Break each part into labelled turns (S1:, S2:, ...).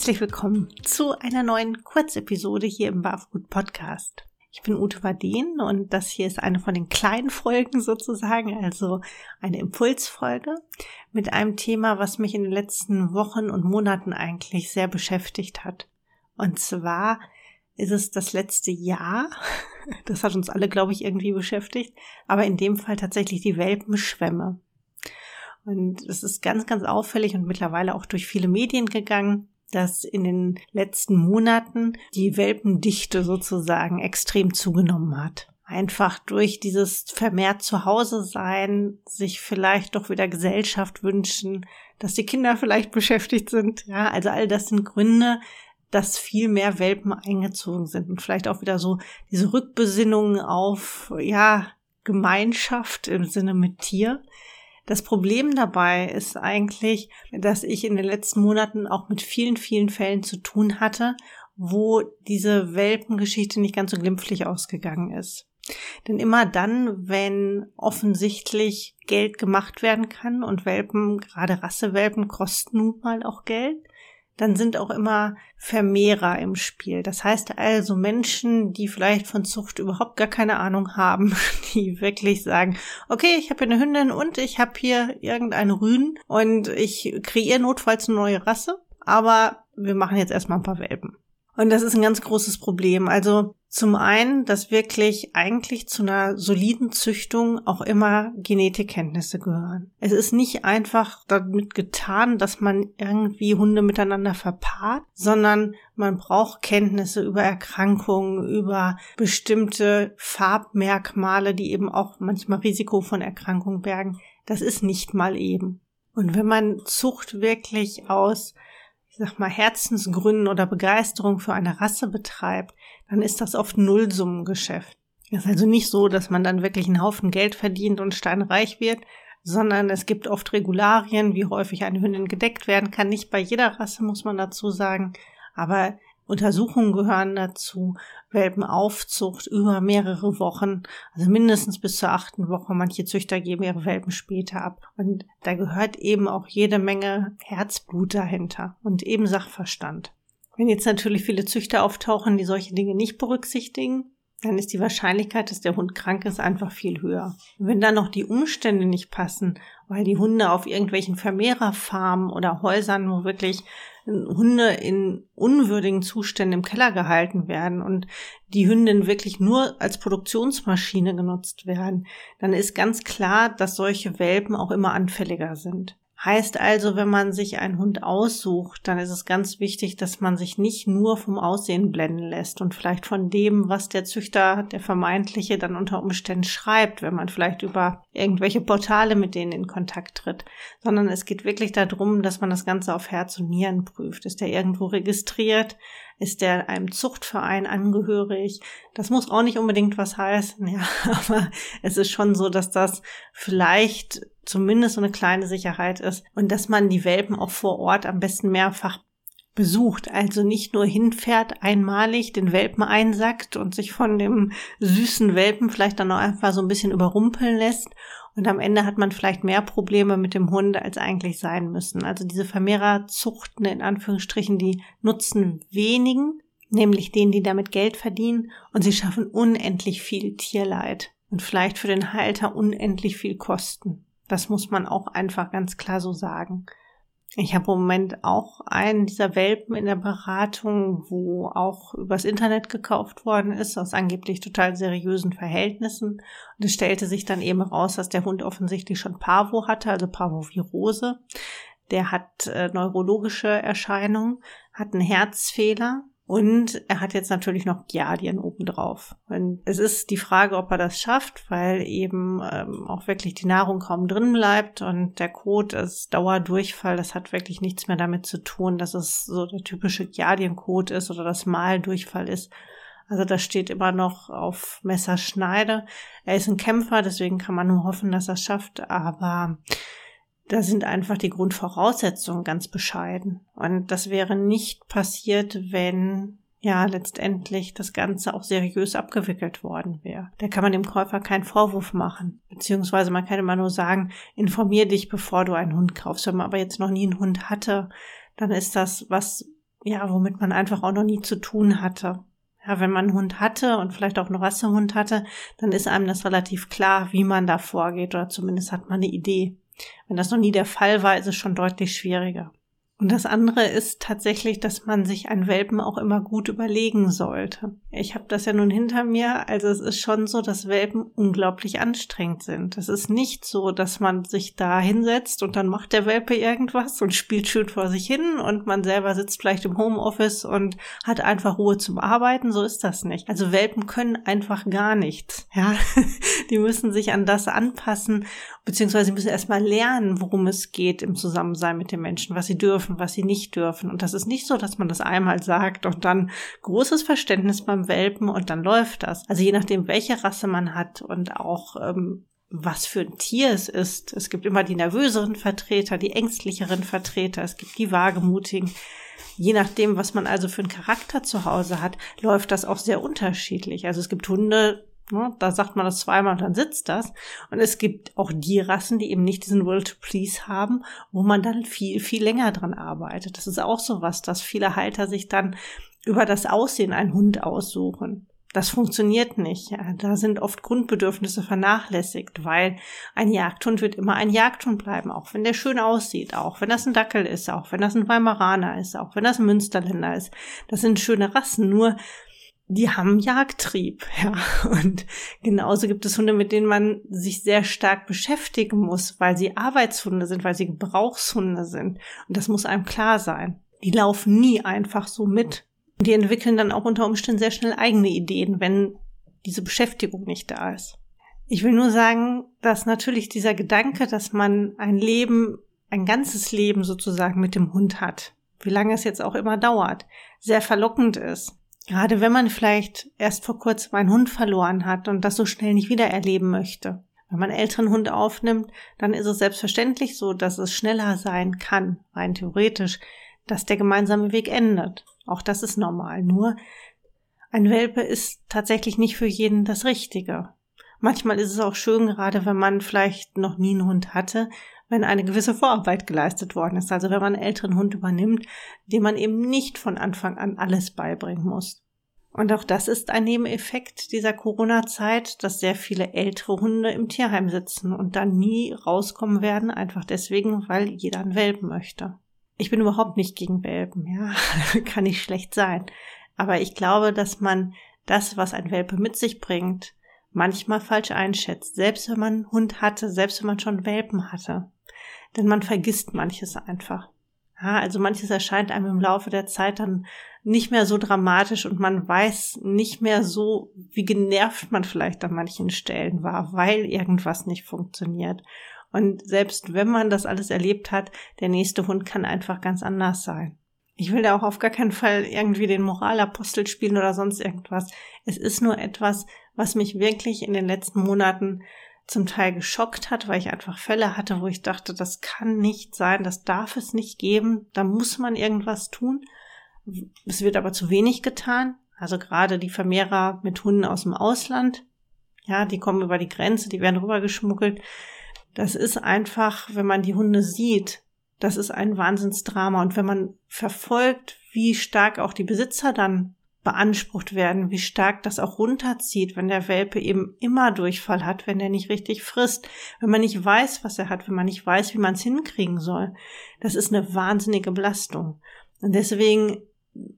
S1: Herzlich willkommen zu einer neuen Kurzepisode hier im Barfood Podcast. Ich bin Ute Waden und das hier ist eine von den kleinen Folgen sozusagen, also eine Impulsfolge mit einem Thema, was mich in den letzten Wochen und Monaten eigentlich sehr beschäftigt hat. Und zwar ist es das letzte Jahr, das hat uns alle, glaube ich, irgendwie beschäftigt, aber in dem Fall tatsächlich die Welpenschwämme. Und es ist ganz, ganz auffällig und mittlerweile auch durch viele Medien gegangen, dass in den letzten Monaten die Welpendichte sozusagen extrem zugenommen hat. Einfach durch dieses vermehrt Zuhause sein, sich vielleicht doch wieder Gesellschaft wünschen, dass die Kinder vielleicht beschäftigt sind. Ja, also all das sind Gründe, dass viel mehr Welpen eingezogen sind und vielleicht auch wieder so diese Rückbesinnung auf, ja, Gemeinschaft im Sinne mit Tier. Das Problem dabei ist eigentlich, dass ich in den letzten Monaten auch mit vielen, vielen Fällen zu tun hatte, wo diese Welpengeschichte nicht ganz so glimpflich ausgegangen ist. Denn immer dann, wenn offensichtlich Geld gemacht werden kann und Welpen, gerade Rassewelpen, kosten nun mal auch Geld, dann sind auch immer Vermehrer im Spiel. Das heißt also Menschen, die vielleicht von Zucht überhaupt gar keine Ahnung haben, die wirklich sagen, okay, ich habe hier eine Hündin und ich habe hier irgendeinen Rüden und ich kreiere notfalls eine neue Rasse, aber wir machen jetzt erstmal ein paar Welpen. Und das ist ein ganz großes Problem. Also zum einen, dass wirklich eigentlich zu einer soliden Züchtung auch immer Genetikkenntnisse gehören. Es ist nicht einfach damit getan, dass man irgendwie Hunde miteinander verpaart, sondern man braucht Kenntnisse über Erkrankungen, über bestimmte Farbmerkmale, die eben auch manchmal Risiko von Erkrankungen bergen. Das ist nicht mal eben. Und wenn man Zucht wirklich aus ich sag mal, Herzensgründen oder Begeisterung für eine Rasse betreibt, dann ist das oft Nullsummengeschäft. Es ist also nicht so, dass man dann wirklich einen Haufen Geld verdient und steinreich wird, sondern es gibt oft Regularien, wie häufig eine Hündin gedeckt werden kann. Nicht bei jeder Rasse, muss man dazu sagen, aber Untersuchungen gehören dazu, Welpenaufzucht über mehrere Wochen, also mindestens bis zur achten Woche. Manche Züchter geben ihre Welpen später ab. Und da gehört eben auch jede Menge Herzblut dahinter und eben Sachverstand. Wenn jetzt natürlich viele Züchter auftauchen, die solche Dinge nicht berücksichtigen, dann ist die Wahrscheinlichkeit, dass der Hund krank ist, einfach viel höher. Und wenn dann noch die Umstände nicht passen, weil die Hunde auf irgendwelchen Vermehrerfarmen oder Häusern, wo wirklich Hunde in unwürdigen Zuständen im Keller gehalten werden und die Hündin wirklich nur als Produktionsmaschine genutzt werden, dann ist ganz klar, dass solche Welpen auch immer anfälliger sind. Heißt also, wenn man sich einen Hund aussucht, dann ist es ganz wichtig, dass man sich nicht nur vom Aussehen blenden lässt und vielleicht von dem, was der Züchter, der vermeintliche, dann unter Umständen schreibt, wenn man vielleicht über irgendwelche Portale mit denen in Kontakt tritt, sondern es geht wirklich darum, dass man das Ganze auf Herz und Nieren prüft. Ist der irgendwo registriert? Ist der einem Zuchtverein angehörig? Das muss auch nicht unbedingt was heißen, ja, aber es ist schon so, dass das vielleicht zumindest so eine kleine Sicherheit ist und dass man die Welpen auch vor Ort am besten mehrfach besucht, also nicht nur hinfährt, einmalig den Welpen einsackt und sich von dem süßen Welpen vielleicht dann auch einfach so ein bisschen überrumpeln lässt und am Ende hat man vielleicht mehr Probleme mit dem Hund, als eigentlich sein müssen. Also diese Vermehrerzuchten in Anführungsstrichen, die nutzen wenigen, nämlich denen, die damit Geld verdienen und sie schaffen unendlich viel Tierleid und vielleicht für den Halter unendlich viel Kosten. Das muss man auch einfach ganz klar so sagen. Ich habe im Moment auch einen dieser Welpen in der Beratung, wo auch übers Internet gekauft worden ist, aus angeblich total seriösen Verhältnissen. Und es stellte sich dann eben raus, dass der Hund offensichtlich schon Parvo hatte, also Parvovirose. Der hat äh, neurologische Erscheinungen, hat einen Herzfehler und er hat jetzt natürlich noch Giardien obendrauf. Und es ist die Frage, ob er das schafft, weil eben ähm, auch wirklich die Nahrung kaum drin bleibt und der Kot ist Dauerdurchfall. Das hat wirklich nichts mehr damit zu tun, dass es so der typische Giardienkot ist oder das Maldurchfall ist. Also das steht immer noch auf Messerschneide. Er ist ein Kämpfer, deswegen kann man nur hoffen, dass er es schafft. Aber da sind einfach die Grundvoraussetzungen ganz bescheiden. Und das wäre nicht passiert, wenn ja letztendlich das Ganze auch seriös abgewickelt worden wäre. Da kann man dem Käufer keinen Vorwurf machen. Beziehungsweise man kann immer nur sagen, informier dich, bevor du einen Hund kaufst. Wenn man aber jetzt noch nie einen Hund hatte, dann ist das was ja, womit man einfach auch noch nie zu tun hatte. Ja, wenn man einen Hund hatte und vielleicht auch einen Rassehund hatte, dann ist einem das relativ klar, wie man da vorgeht oder zumindest hat man eine Idee. Wenn das noch nie der Fall war, ist es schon deutlich schwieriger. Und das andere ist tatsächlich, dass man sich einen Welpen auch immer gut überlegen sollte. Ich habe das ja nun hinter mir, also es ist schon so, dass Welpen unglaublich anstrengend sind. Es ist nicht so, dass man sich da hinsetzt und dann macht der Welpe irgendwas und spielt schön vor sich hin und man selber sitzt vielleicht im Homeoffice und hat einfach Ruhe zum Arbeiten. So ist das nicht. Also Welpen können einfach gar nichts. Ja, die müssen sich an das anpassen, beziehungsweise müssen erstmal lernen, worum es geht im Zusammensein mit den Menschen, was sie dürfen dürfen, was sie nicht dürfen. Und das ist nicht so, dass man das einmal sagt und dann großes Verständnis beim Welpen und dann läuft das. Also je nachdem, welche Rasse man hat und auch ähm, was für ein Tier es ist. Es gibt immer die nervöseren Vertreter, die ängstlicheren Vertreter, es gibt die wagemutigen. Je nachdem, was man also für einen Charakter zu Hause hat, läuft das auch sehr unterschiedlich. Also es gibt Hunde? Da sagt man das zweimal und dann sitzt das. Und es gibt auch die Rassen, die eben nicht diesen Will to Please haben, wo man dann viel, viel länger dran arbeitet. Das ist auch so was, dass viele Halter sich dann über das Aussehen einen Hund aussuchen. Das funktioniert nicht. Da sind oft Grundbedürfnisse vernachlässigt, weil ein Jagdhund wird immer ein Jagdhund bleiben, auch wenn der schön aussieht, auch wenn das ein Dackel ist, auch wenn das ein Weimaraner ist, auch wenn das ein Münsterländer ist. Das sind schöne Rassen, nur die haben Jagdtrieb, ja. Und genauso gibt es Hunde, mit denen man sich sehr stark beschäftigen muss, weil sie Arbeitshunde sind, weil sie Gebrauchshunde sind. Und das muss einem klar sein. Die laufen nie einfach so mit. Die entwickeln dann auch unter Umständen sehr schnell eigene Ideen, wenn diese Beschäftigung nicht da ist. Ich will nur sagen, dass natürlich dieser Gedanke, dass man ein Leben, ein ganzes Leben sozusagen mit dem Hund hat, wie lange es jetzt auch immer dauert, sehr verlockend ist. Gerade wenn man vielleicht erst vor kurzem einen Hund verloren hat und das so schnell nicht wieder erleben möchte. Wenn man einen älteren Hund aufnimmt, dann ist es selbstverständlich so, dass es schneller sein kann, rein theoretisch, dass der gemeinsame Weg endet. Auch das ist normal. Nur ein Welpe ist tatsächlich nicht für jeden das Richtige. Manchmal ist es auch schön, gerade wenn man vielleicht noch nie einen Hund hatte, wenn eine gewisse Vorarbeit geleistet worden ist. Also wenn man einen älteren Hund übernimmt, dem man eben nicht von Anfang an alles beibringen muss. Und auch das ist ein Nebeneffekt dieser Corona-Zeit, dass sehr viele ältere Hunde im Tierheim sitzen und dann nie rauskommen werden, einfach deswegen, weil jeder einen Welpen möchte. Ich bin überhaupt nicht gegen Welpen, ja, kann nicht schlecht sein. Aber ich glaube, dass man das, was ein Welpe mit sich bringt, manchmal falsch einschätzt, selbst wenn man einen Hund hatte, selbst wenn man schon Welpen hatte denn man vergisst manches einfach. Ja, also manches erscheint einem im Laufe der Zeit dann nicht mehr so dramatisch und man weiß nicht mehr so, wie genervt man vielleicht an manchen Stellen war, weil irgendwas nicht funktioniert. Und selbst wenn man das alles erlebt hat, der nächste Hund kann einfach ganz anders sein. Ich will da auch auf gar keinen Fall irgendwie den Moralapostel spielen oder sonst irgendwas. Es ist nur etwas, was mich wirklich in den letzten Monaten zum Teil geschockt hat, weil ich einfach Fälle hatte, wo ich dachte, das kann nicht sein, das darf es nicht geben, da muss man irgendwas tun. Es wird aber zu wenig getan. Also gerade die Vermehrer mit Hunden aus dem Ausland, ja, die kommen über die Grenze, die werden rübergeschmuggelt. Das ist einfach, wenn man die Hunde sieht, das ist ein Wahnsinnsdrama. Und wenn man verfolgt, wie stark auch die Besitzer dann beansprucht werden, wie stark das auch runterzieht, wenn der Welpe eben immer Durchfall hat, wenn er nicht richtig frisst, wenn man nicht weiß, was er hat, wenn man nicht weiß, wie man es hinkriegen soll. Das ist eine wahnsinnige Belastung. Und deswegen,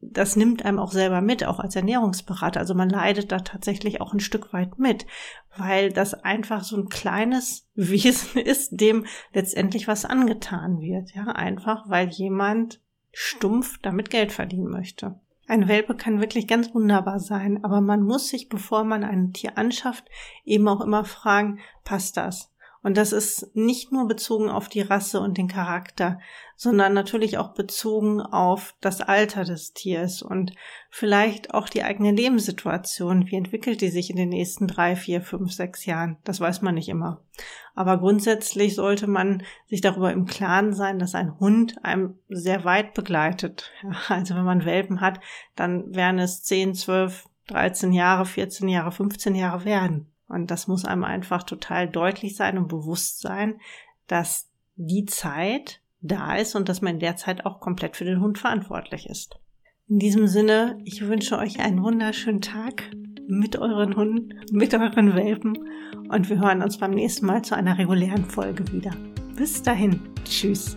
S1: das nimmt einem auch selber mit, auch als Ernährungsberater. Also man leidet da tatsächlich auch ein Stück weit mit, weil das einfach so ein kleines Wesen ist, dem letztendlich was angetan wird. Ja, einfach weil jemand stumpf damit Geld verdienen möchte. Ein Welpe kann wirklich ganz wunderbar sein, aber man muss sich, bevor man ein Tier anschafft, eben auch immer fragen, passt das? Und das ist nicht nur bezogen auf die Rasse und den Charakter, sondern natürlich auch bezogen auf das Alter des Tiers und vielleicht auch die eigene Lebenssituation. Wie entwickelt die sich in den nächsten drei, vier, fünf, sechs Jahren? Das weiß man nicht immer. Aber grundsätzlich sollte man sich darüber im Klaren sein, dass ein Hund einem sehr weit begleitet. Also wenn man Welpen hat, dann werden es zehn, zwölf, 13 Jahre, 14 Jahre, 15 Jahre werden. Und das muss einem einfach total deutlich sein und bewusst sein, dass die Zeit da ist und dass man in der Zeit auch komplett für den Hund verantwortlich ist. In diesem Sinne, ich wünsche euch einen wunderschönen Tag mit euren Hunden, mit euren Welpen und wir hören uns beim nächsten Mal zu einer regulären Folge wieder. Bis dahin, tschüss.